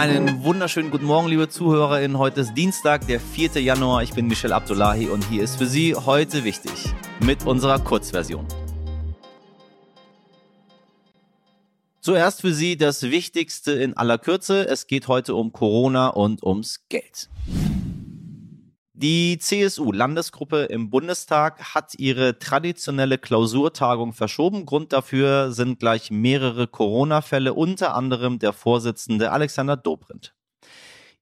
Einen wunderschönen guten Morgen, liebe ZuhörerInnen. Heute ist Dienstag, der 4. Januar. Ich bin Michel Abdullahi und hier ist für Sie heute wichtig mit unserer Kurzversion. Zuerst für Sie das Wichtigste in aller Kürze. Es geht heute um Corona und ums Geld. Die CSU-Landesgruppe im Bundestag hat ihre traditionelle Klausurtagung verschoben. Grund dafür sind gleich mehrere Corona-Fälle, unter anderem der Vorsitzende Alexander Dobrindt.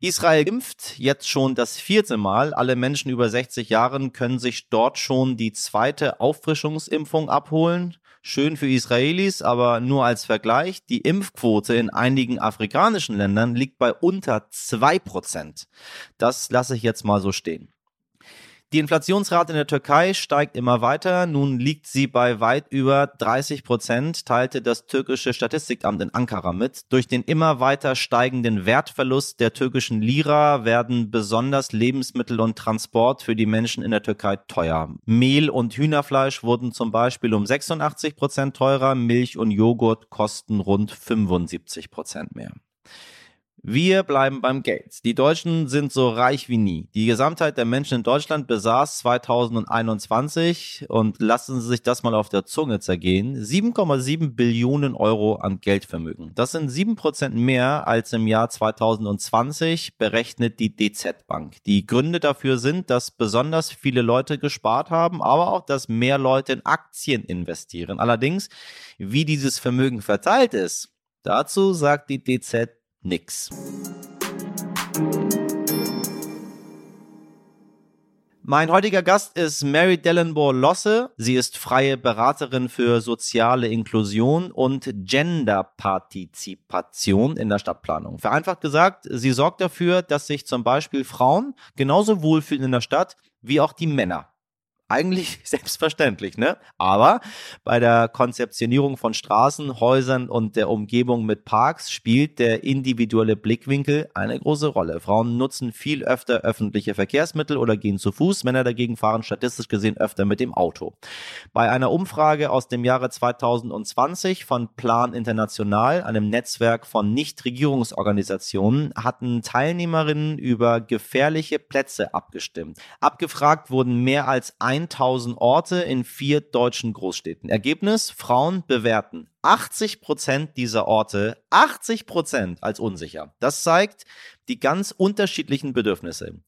Israel impft jetzt schon das vierte Mal. Alle Menschen über 60 Jahren können sich dort schon die zweite Auffrischungsimpfung abholen. Schön für Israelis, aber nur als Vergleich. Die Impfquote in einigen afrikanischen Ländern liegt bei unter zwei Prozent. Das lasse ich jetzt mal so stehen. Die Inflationsrate in der Türkei steigt immer weiter. Nun liegt sie bei weit über 30 Prozent, teilte das türkische Statistikamt in Ankara mit. Durch den immer weiter steigenden Wertverlust der türkischen Lira werden besonders Lebensmittel und Transport für die Menschen in der Türkei teuer. Mehl und Hühnerfleisch wurden zum Beispiel um 86 Prozent teurer, Milch und Joghurt kosten rund 75 Prozent mehr. Wir bleiben beim Geld. Die Deutschen sind so reich wie nie. Die Gesamtheit der Menschen in Deutschland besaß 2021 und lassen Sie sich das mal auf der Zunge zergehen, 7,7 Billionen Euro an Geldvermögen. Das sind 7% mehr als im Jahr 2020, berechnet die DZ Bank. Die Gründe dafür sind, dass besonders viele Leute gespart haben, aber auch, dass mehr Leute in Aktien investieren. Allerdings, wie dieses Vermögen verteilt ist, dazu sagt die DZ nix. Mein heutiger Gast ist Mary Dellenbohr Losse. Sie ist freie Beraterin für soziale Inklusion und Genderpartizipation in der Stadtplanung. Vereinfacht gesagt, sie sorgt dafür, dass sich zum Beispiel Frauen genauso wohlfühlen in der Stadt wie auch die Männer eigentlich selbstverständlich, ne? Aber bei der Konzeptionierung von Straßen, Häusern und der Umgebung mit Parks spielt der individuelle Blickwinkel eine große Rolle. Frauen nutzen viel öfter öffentliche Verkehrsmittel oder gehen zu Fuß, Männer dagegen fahren statistisch gesehen öfter mit dem Auto. Bei einer Umfrage aus dem Jahre 2020 von Plan International, einem Netzwerk von Nichtregierungsorganisationen, hatten Teilnehmerinnen über gefährliche Plätze abgestimmt. Abgefragt wurden mehr als ein 1000 Orte in vier deutschen Großstädten. Ergebnis, Frauen bewerten 80 Prozent dieser Orte, 80 Prozent als unsicher. Das zeigt die ganz unterschiedlichen Bedürfnisse.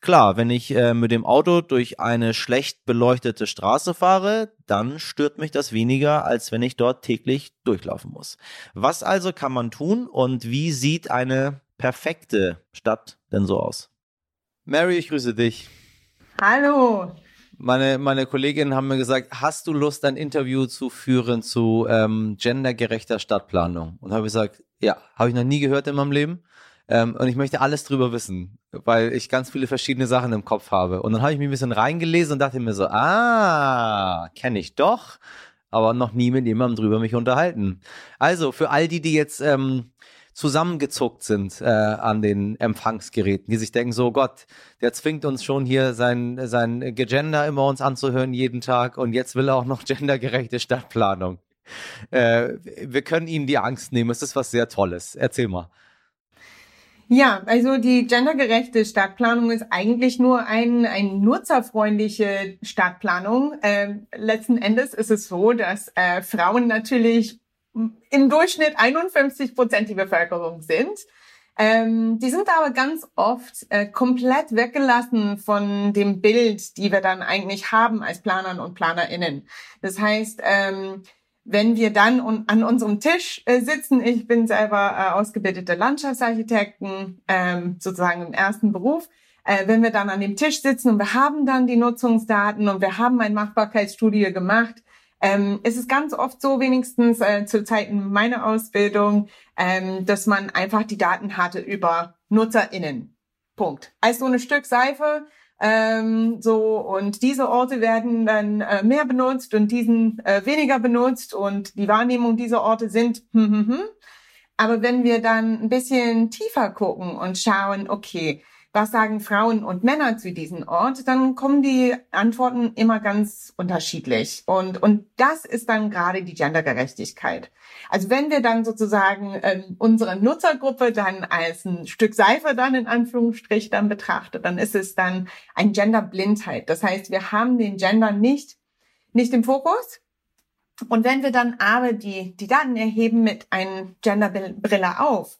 Klar, wenn ich äh, mit dem Auto durch eine schlecht beleuchtete Straße fahre, dann stört mich das weniger, als wenn ich dort täglich durchlaufen muss. Was also kann man tun und wie sieht eine perfekte Stadt denn so aus? Mary, ich grüße dich. Hallo meine, meine Kolleginnen haben mir gesagt, hast du Lust, ein Interview zu führen zu ähm, gendergerechter Stadtplanung? Und habe gesagt, ja, habe ich noch nie gehört in meinem Leben. Ähm, und ich möchte alles drüber wissen, weil ich ganz viele verschiedene Sachen im Kopf habe. Und dann habe ich mich ein bisschen reingelesen und dachte mir so, ah, kenne ich doch, aber noch nie mit jemandem drüber mich unterhalten. Also für all die, die jetzt ähm, zusammengezuckt sind äh, an den Empfangsgeräten, die sich denken, so Gott, der zwingt uns schon hier sein, sein Gegender immer uns anzuhören jeden Tag und jetzt will er auch noch gendergerechte Stadtplanung. Äh, wir können ihnen die Angst nehmen, es ist was sehr Tolles. Erzähl mal. Ja, also die gendergerechte Stadtplanung ist eigentlich nur ein, ein nutzerfreundliche Stadtplanung. Äh, letzten Endes ist es so, dass äh, Frauen natürlich im Durchschnitt 51 Prozent die Bevölkerung sind. Ähm, die sind aber ganz oft äh, komplett weggelassen von dem Bild, die wir dann eigentlich haben als Planern und Planerinnen. Das heißt, ähm, wenn wir dann un an unserem Tisch äh, sitzen, ich bin selber äh, ausgebildete Landschaftsarchitekten, ähm, sozusagen im ersten Beruf, äh, wenn wir dann an dem Tisch sitzen und wir haben dann die Nutzungsdaten und wir haben eine Machbarkeitsstudie gemacht, ähm, es ist ganz oft so, wenigstens äh, zu Zeiten meiner Ausbildung, ähm, dass man einfach die Daten hatte über NutzerInnen. Punkt. Als so ein Stück Seife. Ähm, so und diese Orte werden dann äh, mehr benutzt und diesen äh, weniger benutzt und die Wahrnehmung dieser Orte sind hm, hm, hm. aber wenn wir dann ein bisschen tiefer gucken und schauen, okay, was sagen Frauen und Männer zu diesem Ort, dann kommen die Antworten immer ganz unterschiedlich. Und, und das ist dann gerade die Gendergerechtigkeit. Also wenn wir dann sozusagen ähm, unsere Nutzergruppe dann als ein Stück Seife dann in Anführungsstrich dann betrachtet, dann ist es dann ein Genderblindheit. Das heißt, wir haben den Gender nicht, nicht im Fokus. Und wenn wir dann aber die, die Daten erheben mit einer Genderbrille auf,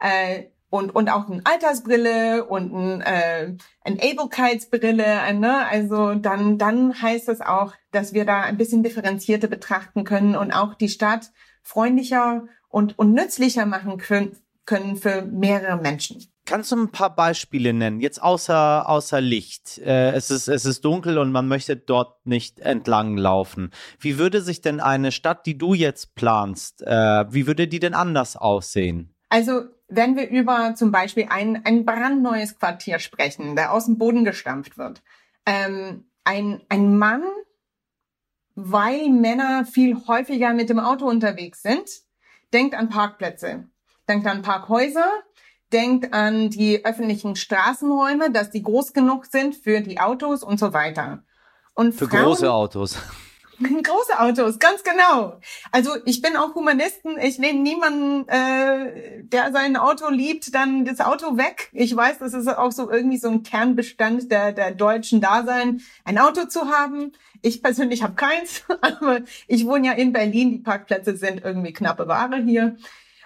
äh, und, und auch eine Altersbrille und ein, äh, Enablekeitsbrille, äh, ne? Also dann, dann heißt es auch, dass wir da ein bisschen differenzierter betrachten können und auch die Stadt freundlicher und, und nützlicher machen können, können für mehrere Menschen. Kannst du ein paar Beispiele nennen? Jetzt außer, außer Licht. Äh, es, ist, es ist dunkel und man möchte dort nicht entlang laufen. Wie würde sich denn eine Stadt, die du jetzt planst, äh, wie würde die denn anders aussehen? Also wenn wir über zum Beispiel ein, ein brandneues Quartier sprechen, der aus dem Boden gestampft wird, ähm, ein, ein Mann, weil Männer viel häufiger mit dem Auto unterwegs sind, denkt an Parkplätze, denkt an Parkhäuser, denkt an die öffentlichen Straßenräume, dass die groß genug sind für die Autos und so weiter. Und für Frauen, große Autos. Große Autos, ganz genau. Also ich bin auch Humanisten. Ich nehme niemanden, äh, der sein Auto liebt, dann das Auto weg. Ich weiß, das ist auch so irgendwie so ein Kernbestand der, der deutschen Dasein, ein Auto zu haben. Ich persönlich habe keins, aber ich wohne ja in Berlin. Die Parkplätze sind irgendwie knappe Ware hier.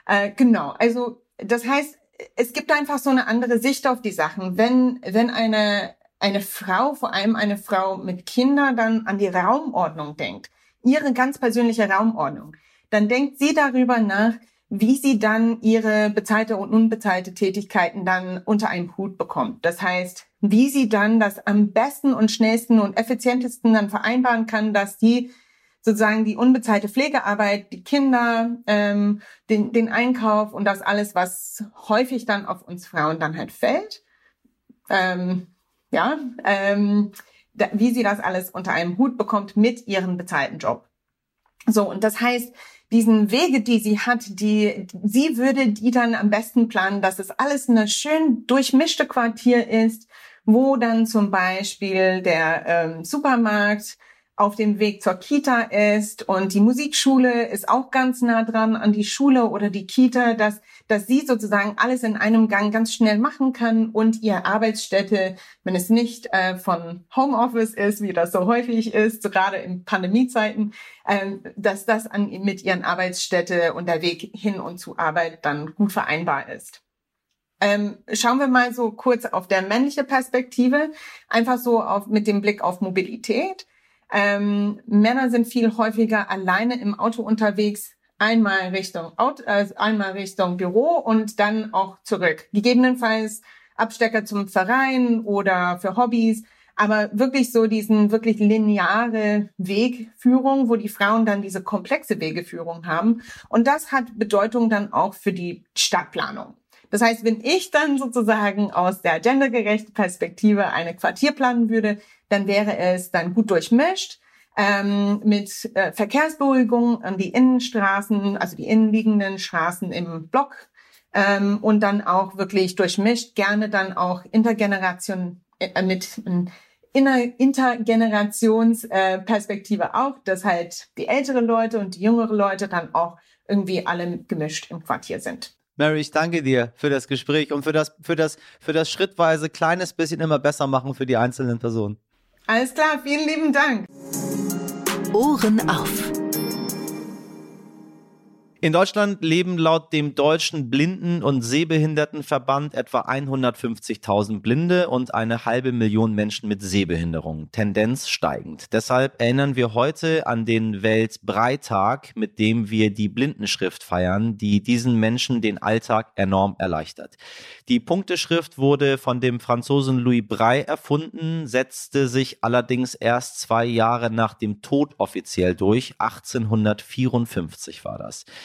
Äh, genau. Also das heißt, es gibt einfach so eine andere Sicht auf die Sachen. Wenn wenn eine eine Frau, vor allem eine Frau mit Kindern, dann an die Raumordnung denkt, ihre ganz persönliche Raumordnung, dann denkt sie darüber nach, wie sie dann ihre bezahlte und unbezahlte Tätigkeiten dann unter einen Hut bekommt. Das heißt, wie sie dann das am besten und schnellsten und effizientesten dann vereinbaren kann, dass sie sozusagen die unbezahlte Pflegearbeit, die Kinder, ähm, den, den Einkauf und das alles, was häufig dann auf uns Frauen dann halt fällt, ähm, ja, ähm, da, wie sie das alles unter einem Hut bekommt mit ihrem bezahlten Job. So, und das heißt, diesen Wege, die sie hat, die, sie würde die dann am besten planen, dass es alles eine schön durchmischte Quartier ist, wo dann zum Beispiel der ähm, Supermarkt auf dem Weg zur Kita ist und die Musikschule ist auch ganz nah dran an die Schule oder die Kita, dass, dass sie sozusagen alles in einem Gang ganz schnell machen kann und ihr Arbeitsstätte, wenn es nicht äh, von Homeoffice ist, wie das so häufig ist, gerade in Pandemiezeiten, äh, dass das an, mit ihren Arbeitsstätte und der Weg hin und zu Arbeit dann gut vereinbar ist. Ähm, schauen wir mal so kurz auf der männliche Perspektive, einfach so auf, mit dem Blick auf Mobilität. Ähm, Männer sind viel häufiger alleine im Auto unterwegs, einmal Richtung Auto, äh, einmal Richtung Büro und dann auch zurück. Gegebenenfalls Abstecker zum Verein oder für Hobbys, aber wirklich so diesen wirklich lineare Wegführung, wo die Frauen dann diese komplexe Wegeführung haben. Und das hat Bedeutung dann auch für die Stadtplanung. Das heißt, wenn ich dann sozusagen aus der gendergerechten Perspektive eine Quartier planen würde, dann wäre es dann gut durchmischt ähm, mit äh, Verkehrsberuhigung an die Innenstraßen, also die innenliegenden Straßen im Block ähm, und dann auch wirklich durchmischt, gerne dann auch Intergeneration äh, mit äh, Intergenerationsperspektive äh, auch, dass halt die ältere Leute und die jüngere Leute dann auch irgendwie alle gemischt im Quartier sind. Mary, ich danke dir für das Gespräch und für das, für das, für das schrittweise kleines bisschen immer besser machen für die einzelnen Personen. Alles klar, vielen lieben Dank. Ohren auf. In Deutschland leben laut dem Deutschen Blinden- und Sehbehindertenverband etwa 150.000 Blinde und eine halbe Million Menschen mit Sehbehinderung. Tendenz steigend. Deshalb erinnern wir heute an den Weltbreitag, mit dem wir die Blindenschrift feiern, die diesen Menschen den Alltag enorm erleichtert. Die Punkteschrift wurde von dem Franzosen Louis Braille erfunden, setzte sich allerdings erst zwei Jahre nach dem Tod offiziell durch. 1854 war das.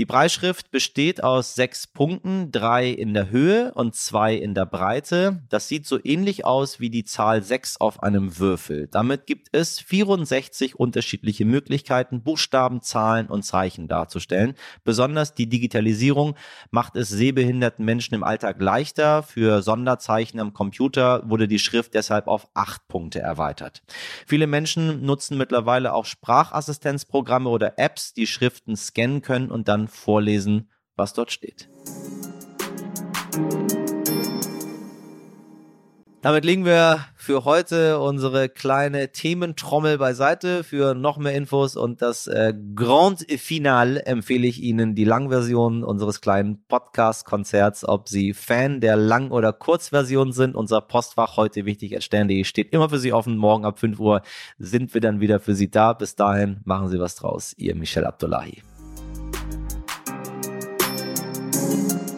Die Breitschrift besteht aus sechs Punkten, drei in der Höhe und zwei in der Breite. Das sieht so ähnlich aus wie die Zahl 6 auf einem Würfel. Damit gibt es 64 unterschiedliche Möglichkeiten, Buchstaben, Zahlen und Zeichen darzustellen. Besonders die Digitalisierung macht es sehbehinderten Menschen im Alltag leichter. Für Sonderzeichen am Computer wurde die Schrift deshalb auf acht Punkte erweitert. Viele Menschen nutzen mittlerweile auch Sprachassistenzprogramme oder Apps, die Schriften scannen können und dann vorlesen, was dort steht. Damit legen wir für heute unsere kleine Thementrommel beiseite. Für noch mehr Infos und das äh, Grand Finale empfehle ich Ihnen die Langversion unseres kleinen Podcast-Konzerts. Ob Sie Fan der Lang- oder Kurzversion sind, unser Postfach heute wichtig at stern.de steht immer für Sie offen. Morgen ab 5 Uhr sind wir dann wieder für Sie da. Bis dahin machen Sie was draus. Ihr Michel Abdullahi. Thank you.